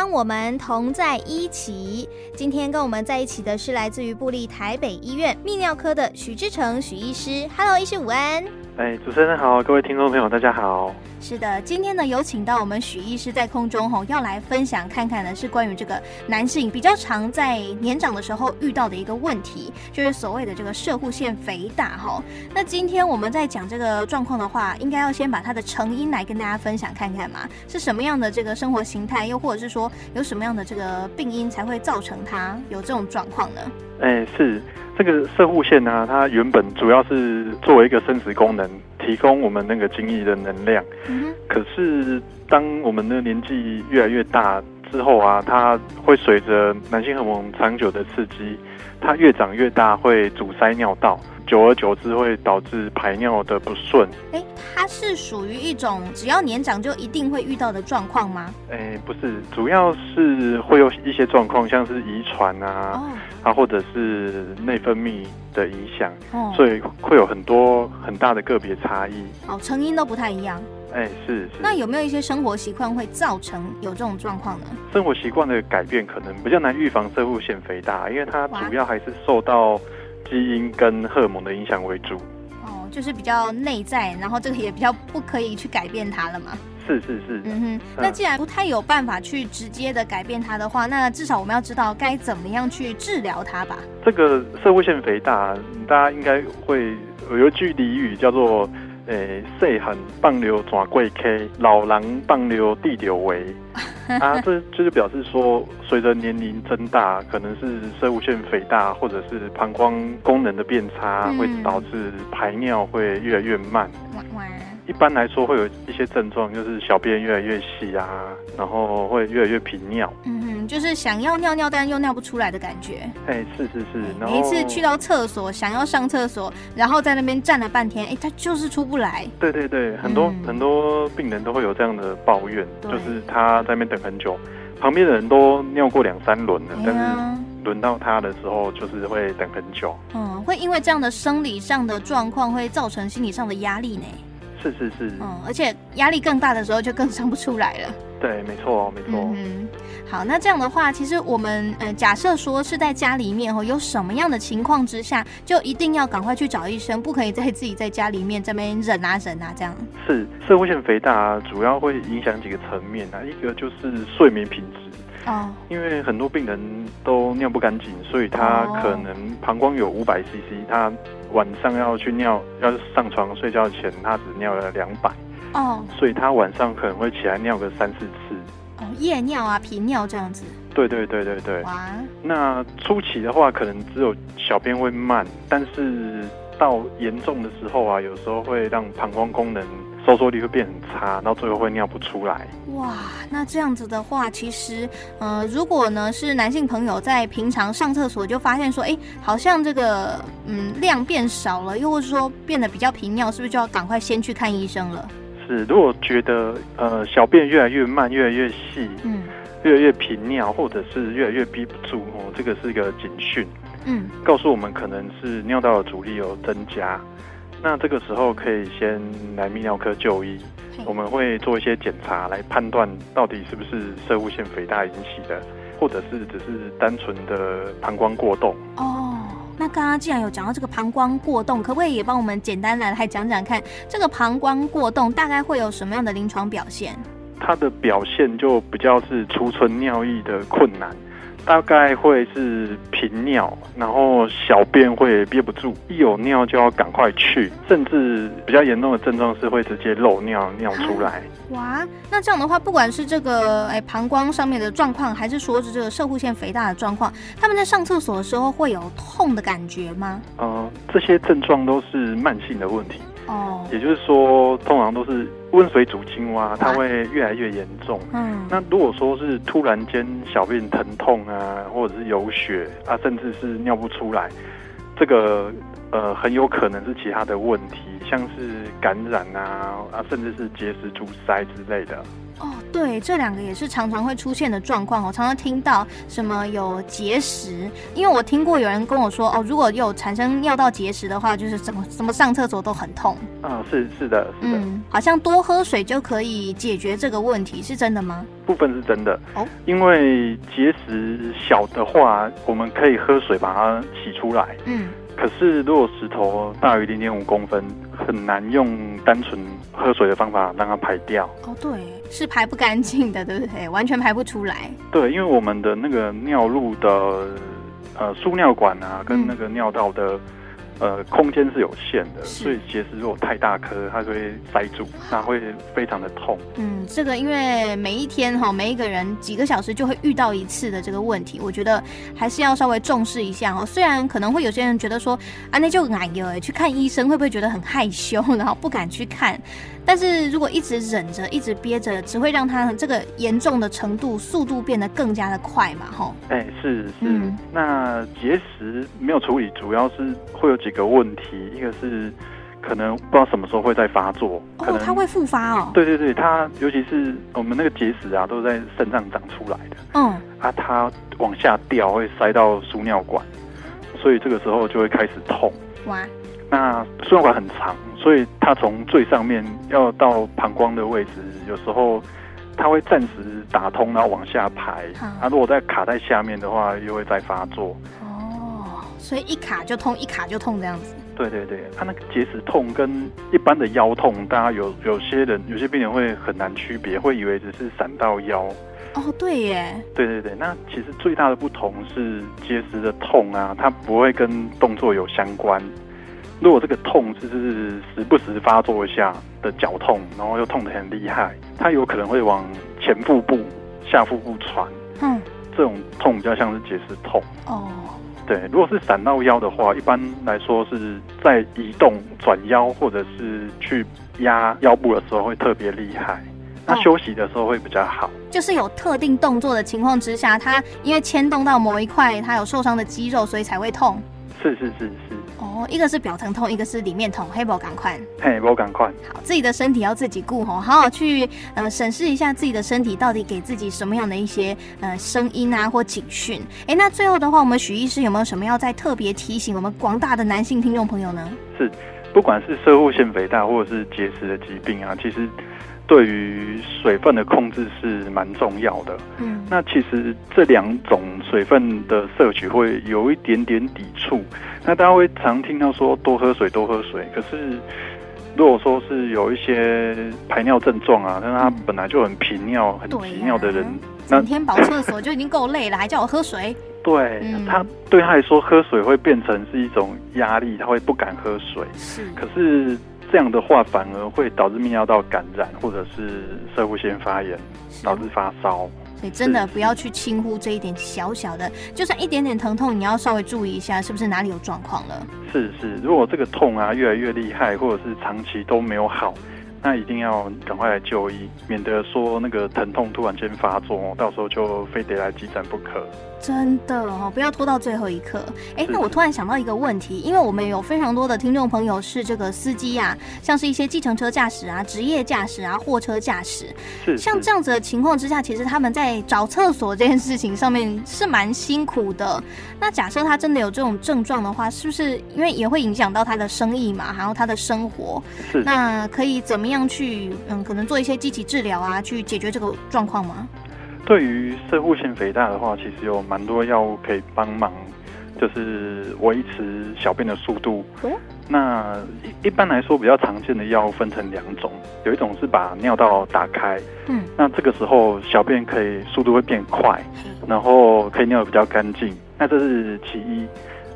当我们同在一起。今天跟我们在一起的是来自于布力台北医院泌尿科的许志成许医师。Hello，医师午安。哎，主持人好，各位听众朋友，大家好。是的，今天呢有请到我们许医师在空中吼，要来分享看看呢是关于这个男性比较常在年长的时候遇到的一个问题，就是所谓的这个射护腺肥大吼。那今天我们在讲这个状况的话，应该要先把它的成因来跟大家分享看看嘛，是什么样的这个生活形态，又或者是说有什么样的这个病因才会造成它有这种状况呢？哎，是这个射护线呢，它原本主要是作为一个生殖功能。提供我们那个精液的能量，嗯，可是当我们的年纪越来越大之后啊，它会随着男性荷尔蒙长久的刺激，它越长越大，会阻塞尿道，久而久之会导致排尿的不顺。欸，它是属于一种只要年长就一定会遇到的状况吗？欸，不是，主要是会有一些状况，像是遗传啊。哦啊，或者是内分泌的影响，哦，所以会有很多很大的个别差异。哦，成因都不太一样。哎，是是。那有没有一些生活习惯会造成有这种状况呢？生活习惯的改变可能比较难预防摄护腺肥大，因为它主要还是受到基因跟荷尔蒙的影响为主。哦，就是比较内在，然后这个也比较不可以去改变它了嘛。是是是，嗯哼，那既然不太有办法去直接的改变它的话，那至少我们要知道该怎么样去治疗它吧。这个社会腺肥大，大家应该会有一句俚语叫做“诶，细汉放流转贵 K，老人放流地流为”。啊，这就是表示说，随着年龄增大，可能是生物腺肥大，或者是膀胱功能的变差，嗯、会导致排尿会越来越慢。一般来说会有一些症状，就是小便越来越细啊，然后会越来越频尿。就是想要尿尿，但又尿不出来的感觉。哎、欸，是是是。每一次去到厕所，想要上厕所，然后在那边站了半天，哎、欸，他就是出不来。对对对，很多、嗯、很多病人都会有这样的抱怨，就是他在那边等很久，旁边的人都尿过两三轮了，啊、但是轮到他的时候，就是会等很久。嗯，会因为这样的生理上的状况，会造成心理上的压力呢？是是是，嗯，而且压力更大的时候就更上不出来了。对，没错，没错。嗯，好，那这样的话，其实我们呃，假设说是在家里面哦，有什么样的情况之下，就一定要赶快去找医生，不可以再自己在家里面这边忍啊忍啊这样。是，社会性肥大主要会影响几个层面啊，一个就是睡眠品质。哦，因为很多病人都尿不干净，所以他可能膀胱有五百 CC，他晚上要去尿，要上床睡觉前，他只尿了两百。哦，所以他晚上可能会起来尿个三四次。哦，夜尿啊，频尿这样子。对对对对对。哇。那初期的话，可能只有小便会慢，但是到严重的时候啊，有时候会让膀胱功能。收缩力会变很差，到最后会尿不出来。哇，那这样子的话，其实，呃，如果呢是男性朋友在平常上厕所就发现说，哎，好像这个嗯量变少了，又或者说变得比较频尿，是不是就要赶快先去看医生了？是，如果觉得呃小便越来越慢，越来越细，嗯，越来越频尿，或者是越来越逼不住哦，这个是一个警讯，嗯，告诉我们可能是尿道的阻力有增加。那这个时候可以先来泌尿科就医，我们会做一些检查来判断到底是不是射物腺肥大引起的，或者是只是单纯的膀胱过动。哦，那刚刚既然有讲到这个膀胱过动，可不可以也帮我们简单来来讲讲看，这个膀胱过动大概会有什么样的临床表现？它的表现就比较是储存尿意的困难。大概会是频尿，然后小便会憋不住，一有尿就要赶快去，甚至比较严重的症状是会直接漏尿尿出来。哇，那这样的话，不管是这个哎膀胱上面的状况，还是说是这个射护腺肥大的状况，他们在上厕所的时候会有痛的感觉吗？呃，这些症状都是慢性的问题。哦，也就是说，通常都是温水煮青蛙，它会越来越严重。嗯，那如果说是突然间小便疼痛啊，或者是有血啊，甚至是尿不出来，这个呃很有可能是其他的问题，像是感染啊啊，甚至是结石阻塞之类的。哦，对，这两个也是常常会出现的状况。我常常听到什么有结石，因为我听过有人跟我说，哦，如果有产生尿道结石的话，就是怎么怎么上厕所都很痛。啊，是是的，是的。嗯，好像多喝水就可以解决这个问题，是真的吗？部分是真的哦，因为结石小的话，我们可以喝水把它洗出来。嗯。可是，如果石头大于零点五公分，很难用单纯喝水的方法让它排掉。哦，对，是排不干净的，对不对？完全排不出来。对，因为我们的那个尿路的呃输尿管啊，跟那个尿道的。呃，空间是有限的，所以结石如果太大颗，它就会塞住，那会非常的痛。嗯，这个因为每一天哈，每一个人几个小时就会遇到一次的这个问题，我觉得还是要稍微重视一下哦。虽然可能会有些人觉得说啊，那就哎呦，去看医生会不会觉得很害羞，然后不敢去看？但是如果一直忍着，一直憋着，只会让它这个严重的程度、速度变得更加的快嘛，吼。哎、欸，是是。嗯、那结石没有处理，主要是会有几个问题，一个是可能不知道什么时候会再发作。哦，它会复发哦。对对对，它尤其是我们那个结石啊，都是在肾脏长出来的。嗯。啊，它往下掉会塞到输尿管，所以这个时候就会开始痛。哇。那输尿管很长。所以它从最上面要到膀胱的位置，有时候它会暂时打通，然后往下排。它、啊、如果再卡在下面的话，又会再发作。哦，所以一卡就痛，一卡就痛这样子。对对对，他那个结石痛跟一般的腰痛，大家有有些人有些病人会很难区别，会以为只是闪到腰。哦，对耶。对对对，那其实最大的不同是结石的痛啊，它不会跟动作有相关。如果这个痛就是时不时发作一下的绞痛，然后又痛得很厉害，它有可能会往前腹部、下腹部传。嗯，这种痛比较像是结石痛。哦，对，如果是闪到腰的话，一般来说是在移动、转腰或者是去压腰部的时候会特别厉害。那休息的时候会比较好。就是有特定动作的情况之下，它因为牵动到某一块，它有受伤的肌肉，所以才会痛。是是是是。哦，一个是表疼痛，一个是里面痛，黑宝赶快，黑宝赶快，好，自己的身体要自己顾吼，好好去呃审视一下自己的身体到底给自己什么样的一些呃声音啊或警讯。哎，那最后的话，我们许医师有没有什么要再特别提醒我们广大的男性听众朋友呢？是，不管是射护腺肥大或者是结石的疾病啊，其实。对于水分的控制是蛮重要的。嗯，那其实这两种水分的摄取会有一点点抵触。那大家会常听到说多喝水，多喝水。可是如果说是有一些排尿症状啊，那他本来就很频尿、很急尿的人，那整天跑厕所就已经够累了，还叫我喝水？对，嗯、他对他来说喝水会变成是一种压力，他会不敢喝水。是，可是。这样的话反而会导致泌尿道感染，或者是射护腺发炎，导致发烧。所以真的不要去轻忽这一点小小的，就算一点点疼痛，你要稍微注意一下，是不是哪里有状况了？是是，如果这个痛啊越来越厉害，或者是长期都没有好。那一定要赶快来就医，免得说那个疼痛突然间发作，到时候就非得来急诊不可。真的哦，不要拖到最后一刻。哎、欸，那我突然想到一个问题，因为我们有非常多的听众朋友是这个司机呀、啊，像是一些计程车驾驶啊、职业驾驶啊、货车驾驶，是像这样子的情况之下，其实他们在找厕所这件事情上面是蛮辛苦的。那假设他真的有这种症状的话，是不是因为也会影响到他的生意嘛，还有他的生活？是，那可以怎么样去嗯，可能做一些积极治疗啊，去解决这个状况吗？对于射护腺肥大的话，其实有蛮多药物可以帮忙，就是维持小便的速度。嗯、那一一般来说，比较常见的药物分成两种，有一种是把尿道打开，嗯，那这个时候小便可以速度会变快，然后可以尿得比较干净。那这是其一。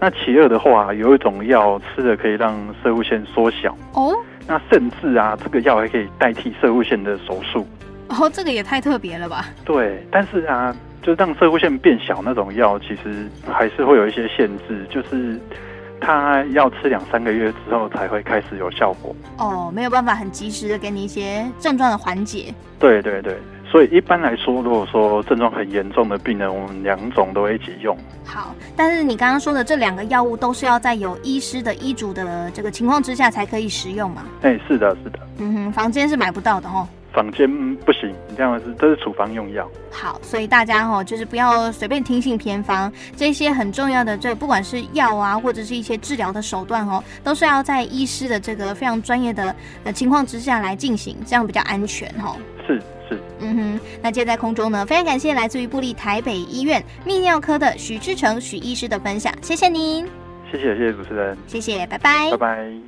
那其二的话，有一种药吃了可以让射护腺缩小。哦。那甚至啊，这个药还可以代替射物线的手术。哦，这个也太特别了吧？对，但是啊，就让射物线变小那种药，其实还是会有一些限制，就是它要吃两三个月之后才会开始有效果。哦，没有办法很及时的给你一些症状的缓解。对对对。所以一般来说，如果说症状很严重的病人，我们两种都会一起用。好，但是你刚刚说的这两个药物都是要在有医师的医嘱的这个情况之下才可以使用嘛？哎，是的，是的。嗯哼，房间是买不到的哦。房间不行，你这样是这是处方用药。好，所以大家哈，就是不要随便听信偏方，这些很重要的，这不管是药啊，或者是一些治疗的手段哦，都是要在医师的这个非常专业的呃情况之下来进行，这样比较安全哈。是是，嗯哼。那接在空中呢，非常感谢来自于布利台北医院泌尿科的许志成许医师的分享，谢谢您。谢谢谢谢主持人，谢谢，拜拜，拜拜。